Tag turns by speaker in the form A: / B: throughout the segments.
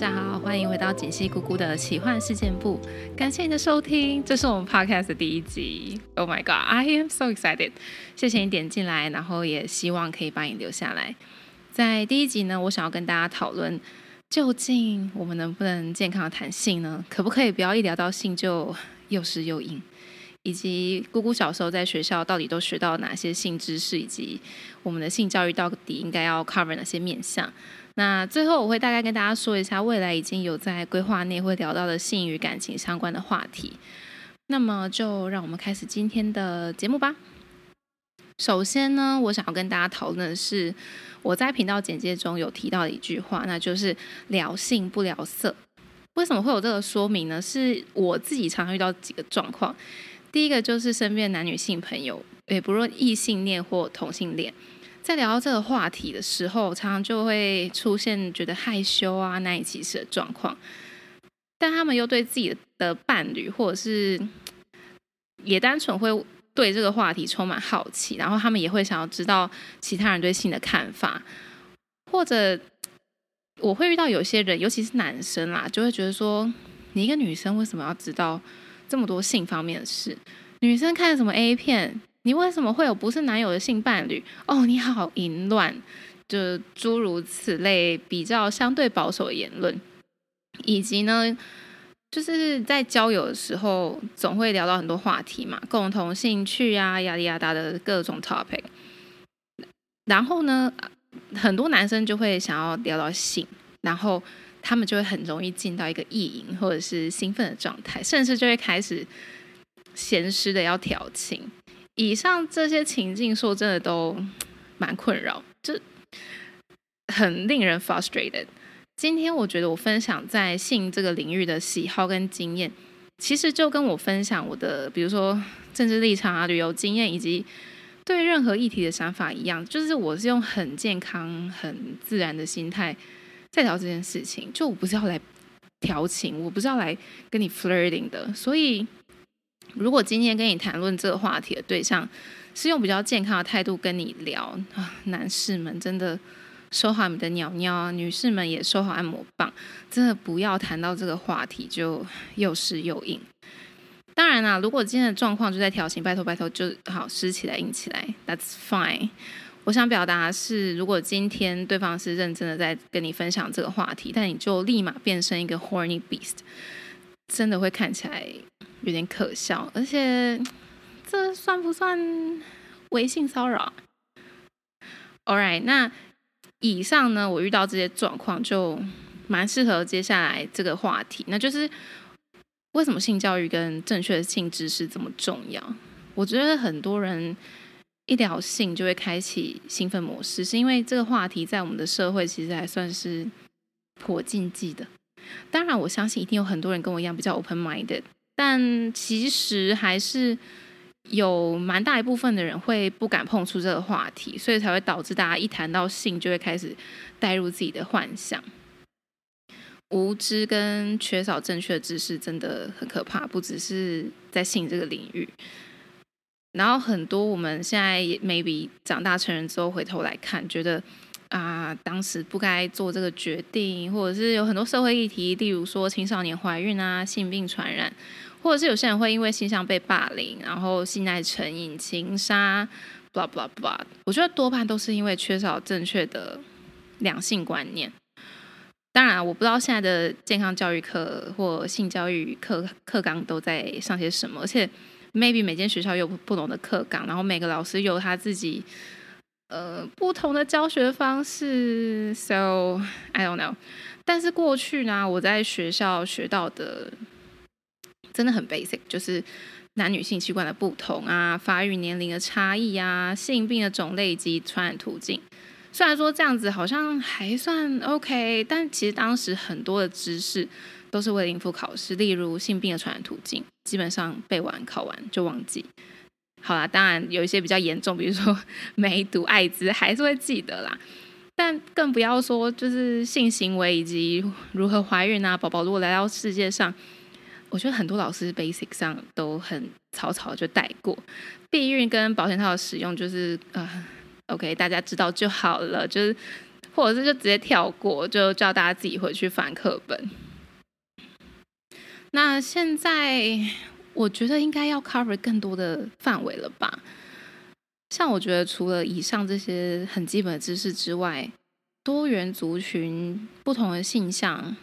A: 大家好，欢迎回到锦溪姑姑的奇幻事件部，感谢你的收听，这是我们 podcast 的第一集。Oh my god, I am so excited！谢谢你点进来，然后也希望可以把你留下来。在第一集呢，我想要跟大家讨论，究竟我们能不能健康的谈性呢？可不可以不要一聊到性就又湿又硬？以及姑姑小时候在学校到底都学到哪些性知识，以及我们的性教育到底应该要 cover 哪些面向？那最后我会大概跟大家说一下，未来已经有在规划内会聊到的性与感情相关的话题。那么就让我们开始今天的节目吧。首先呢，我想要跟大家讨论的是我在频道简介中有提到的一句话，那就是聊性不聊色。为什么会有这个说明呢？是我自己常遇到几个状况。第一个就是身边男女性朋友，也不论异性恋或同性恋，在聊到这个话题的时候，常常就会出现觉得害羞啊、难以启齿的状况。但他们又对自己的伴侣，或者是也单纯会对这个话题充满好奇，然后他们也会想要知道其他人对性的看法，或者我会遇到有些人，尤其是男生啦，就会觉得说，你一个女生为什么要知道？这么多性方面的事，女生看什么 A 片？你为什么会有不是男友的性伴侣？哦，你好淫乱，就诸如此类比较相对保守的言论，以及呢，就是在交友的时候总会聊到很多话题嘛，共同兴趣啊，压力压大的各种 topic。然后呢，很多男生就会想要聊到性，然后。他们就会很容易进到一个意淫或者是兴奋的状态，甚至就会开始闲湿的要调情。以上这些情境，说真的都蛮困扰，就很令人 frustrated。今天我觉得我分享在性这个领域的喜好跟经验，其实就跟我分享我的，比如说政治立场啊、旅游经验以及对任何议题的想法一样，就是我是用很健康、很自然的心态。在聊这件事情，就我不是要来调情，我不是要来跟你 flirting 的。所以，如果今天跟你谈论这个话题的对象是用比较健康的态度跟你聊啊，男士们真的收好你的鸟鸟，女士们也收好按摩棒，真的不要谈到这个话题就又湿又硬。当然啦，如果今天的状况就在调情，拜托拜托就好湿起来硬起来，That's fine。我想表达是，如果今天对方是认真的在跟你分享这个话题，但你就立马变成一个 horny beast，真的会看起来有点可笑。而且，这算不算微信骚扰？All right，那以上呢，我遇到这些状况就蛮适合接下来这个话题，那就是为什么性教育跟正确的性知识这么重要？我觉得很多人。一聊性就会开启兴奋模式，是因为这个话题在我们的社会其实还算是颇禁忌的。当然，我相信一定有很多人跟我一样比较 open minded，但其实还是有蛮大一部分的人会不敢碰触这个话题，所以才会导致大家一谈到性就会开始带入自己的幻想。无知跟缺少正确的知识真的很可怕，不只是在性这个领域。然后很多我们现在 maybe 长大成人之后回头来看，觉得啊，当时不该做这个决定，或者是有很多社会议题，例如说青少年怀孕啊、性病传染，或者是有些人会因为性向被霸凌，然后性爱成瘾、情杀，blah blah blah。我觉得多半都是因为缺少正确的两性观念。当然，我不知道现在的健康教育课或性教育课课纲都在上些什么，而且。maybe 每间学校有不同的课纲，然后每个老师有他自己呃不同的教学方式。So I don't know。但是过去呢，我在学校学到的真的很 basic，就是男女性器官的不同啊，发育年龄的差异啊，性病的种类以及传染途径。虽然说这样子好像还算 OK，但其实当时很多的知识。都是为了应付考试，例如性病的传染途径，基本上背完考完就忘记。好啦，当然有一些比较严重，比如说 梅毒、艾滋，还是会记得啦。但更不要说就是性行为以及如何怀孕啊，宝宝如果来到世界上，我觉得很多老师 basic 上都很草草就带过。避孕跟保险套的使用就是呃，OK，大家知道就好了，就是。或者是就直接跳过，就叫大家自己回去翻课本。那现在我觉得应该要 cover 更多的范围了吧？像我觉得除了以上这些很基本的知识之外，多元族群、不同的性向，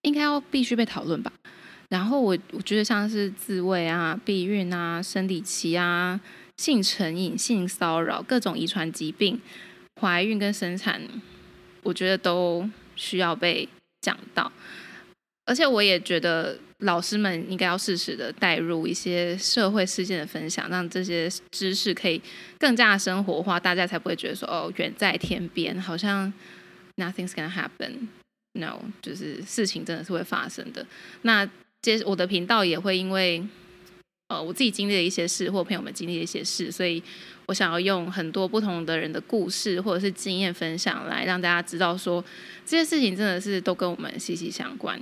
A: 应该要必须被讨论吧。然后我我觉得像是自慰啊、避孕啊、生理期啊、性成瘾、性骚扰、各种遗传疾病、怀孕跟生产，我觉得都需要被讲到。而且我也觉得老师们应该要适时的带入一些社会事件的分享，让这些知识可以更加生活化，大家才不会觉得说哦远在天边，好像 nothing's gonna happen。No，就是事情真的是会发生的。那接我的频道也会因为呃我自己经历的一些事，或朋友们经历的一些事，所以我想要用很多不同的人的故事或者是经验分享，来让大家知道说这些事情真的是都跟我们息息相关。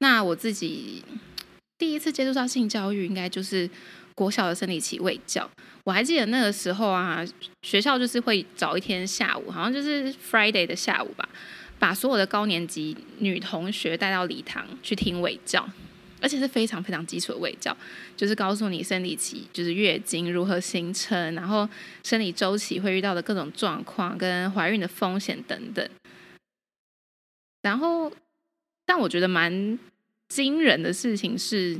A: 那我自己第一次接触到性教育，应该就是国小的生理期未教。我还记得那个时候啊，学校就是会找一天下午，好像就是 Friday 的下午吧，把所有的高年级女同学带到礼堂去听喂教，而且是非常非常基础的喂教，就是告诉你生理期就是月经如何形成，然后生理周期会遇到的各种状况，跟怀孕的风险等等，然后。但我觉得蛮惊人的事情是，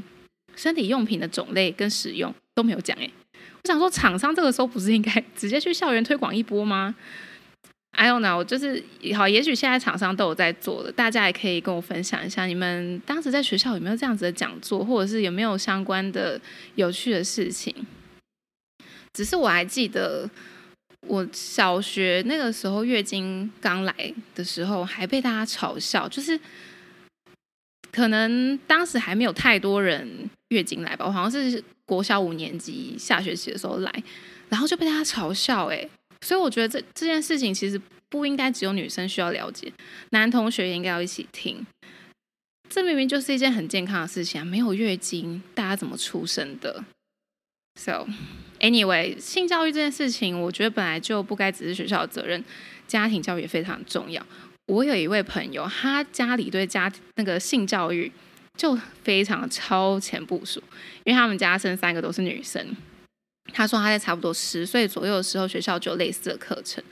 A: 身体用品的种类跟使用都没有讲哎。我想说，厂商这个时候不是应该直接去校园推广一波吗？I don't know，就是好，也许现在厂商都有在做的，大家也可以跟我分享一下，你们当时在学校有没有这样子的讲座，或者是有没有相关的有趣的事情？只是我还记得，我小学那个时候月经刚来的时候，还被大家嘲笑，就是。可能当时还没有太多人月经来吧，我好像是国小五年级下学期的时候来，然后就被大家嘲笑哎，所以我觉得这这件事情其实不应该只有女生需要了解，男同学也应该要一起听。这明明就是一件很健康的事情啊，没有月经，大家怎么出生的？So anyway，性教育这件事情，我觉得本来就不该只是学校的责任，家庭教育也非常重要。我有一位朋友，他家里对家那个性教育就非常超前部署，因为他们家生三个都是女生。他说他在差不多十岁左右的时候，学校就有类似的课程，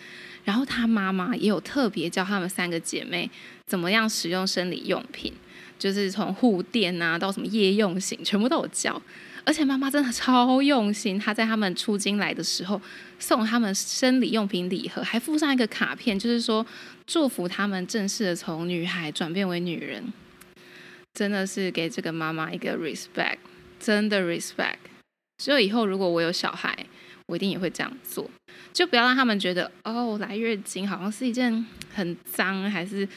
A: 然后他妈妈也有特别教他们三个姐妹怎么样使用生理用品，就是从护垫啊到什么夜用型，全部都有教。而且妈妈真的超用心，她在他们出京来的时候送他们生理用品礼盒，还附上一个卡片，就是说祝福他们正式的从女孩转变为女人。真的是给这个妈妈一个 respect，真的 respect。所以以后如果我有小孩，我一定也会这样做，就不要让他们觉得哦来月经好像是一件很脏还是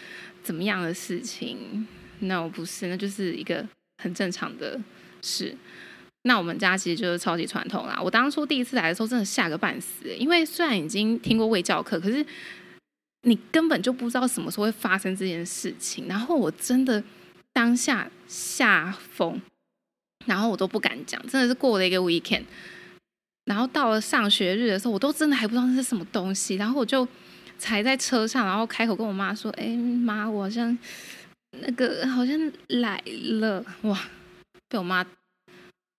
A: 怎么样的事情。那我不是，那就是一个很正常的事。那我们家其实就是超级传统啦。我当初第一次来的时候，真的吓个半死，因为虽然已经听过卫教课，可是你根本就不知道什么时候会发生这件事情。然后我真的当下吓疯，然后我都不敢讲，真的是过了一个 weekend。然后到了上学日的时候，我都真的还不知道那是什么东西。然后我就才在车上，然后开口跟我妈说：“哎妈，我好像那个好像来了哇！”被我妈。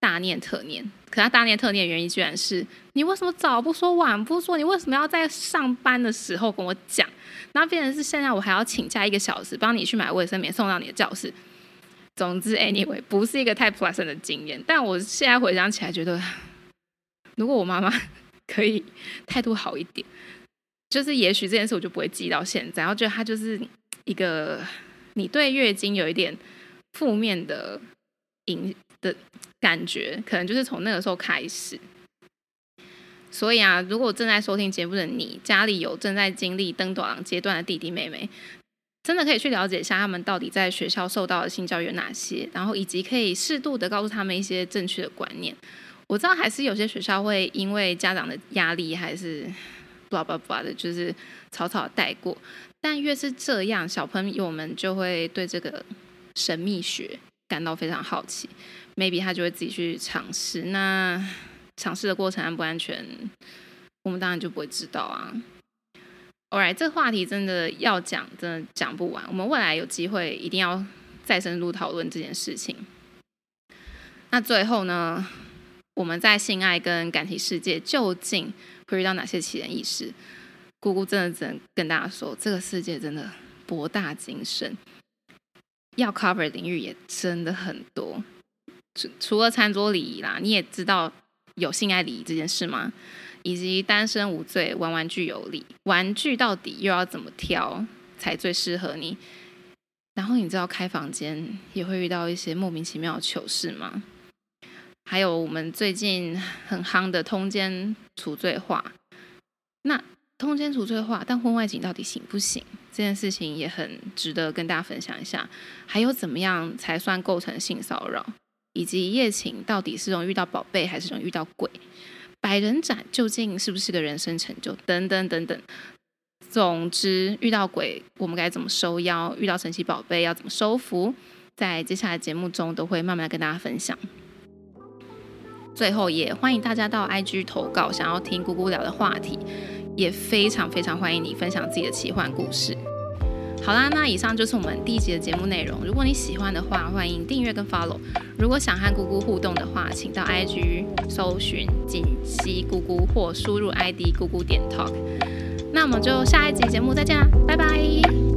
A: 大念特念，可她大念特念的原因居然是你为什么早不说晚不说？你为什么要在上班的时候跟我讲？然后变成是现在我还要请假一个小时帮你去买卫生棉送到你的教室。总之，anyway，不是一个太 pleasant 的经验。但我现在回想起来，觉得 如果我妈妈可以态度好一点，就是也许这件事我就不会记到现在。然后觉得她就是一个你对月经有一点负面的影。的感觉，可能就是从那个时候开始。所以啊，如果正在收听节目的你，家里有正在经历登短阶段的弟弟妹妹，真的可以去了解一下他们到底在学校受到的性教育有哪些，然后以及可以适度的告诉他们一些正确的观念。我知道还是有些学校会因为家长的压力，还是 blah blah blah 的，就是草草带过。但越是这样，小朋友们就会对这个神秘学感到非常好奇。maybe 他就会自己去尝试，那尝试的过程安不安全，我们当然就不会知道啊。Alright，这个话题真的要讲，真的讲不完。我们未来有机会一定要再深入讨论这件事情。那最后呢，我们在性爱跟感情世界究竟会遇到哪些奇人异事？姑姑真的只能跟大家说，这个世界真的博大精深，要 cover 的领域也真的很多。除除了餐桌礼仪啦，你也知道有性爱礼仪这件事吗？以及单身无罪，玩玩具有理，玩具到底又要怎么挑才最适合你？然后你知道开房间也会遇到一些莫名其妙的糗事吗？还有我们最近很夯的通奸除罪化，那通奸除罪化，但婚外情到底行不行？这件事情也很值得跟大家分享一下。还有怎么样才算构成性骚扰？以及一夜情到底是容易遇到宝贝还是容易遇到鬼？百人斩究竟是不是个人生成就？等等等等。总之，遇到鬼我们该怎么收妖？遇到神奇宝贝要怎么收服？在接下来节目中都会慢慢跟大家分享。最后也欢迎大家到 IG 投稿，想要听姑姑聊的话题，也非常非常欢迎你分享自己的奇幻故事。好啦，那以上就是我们第一集的节目内容。如果你喜欢的话，欢迎订阅跟 follow。如果想和姑姑互动的话，请到 IG 搜寻锦溪姑姑或输入 ID 姑姑点 talk。那我们就下一集节目再见啦，拜拜。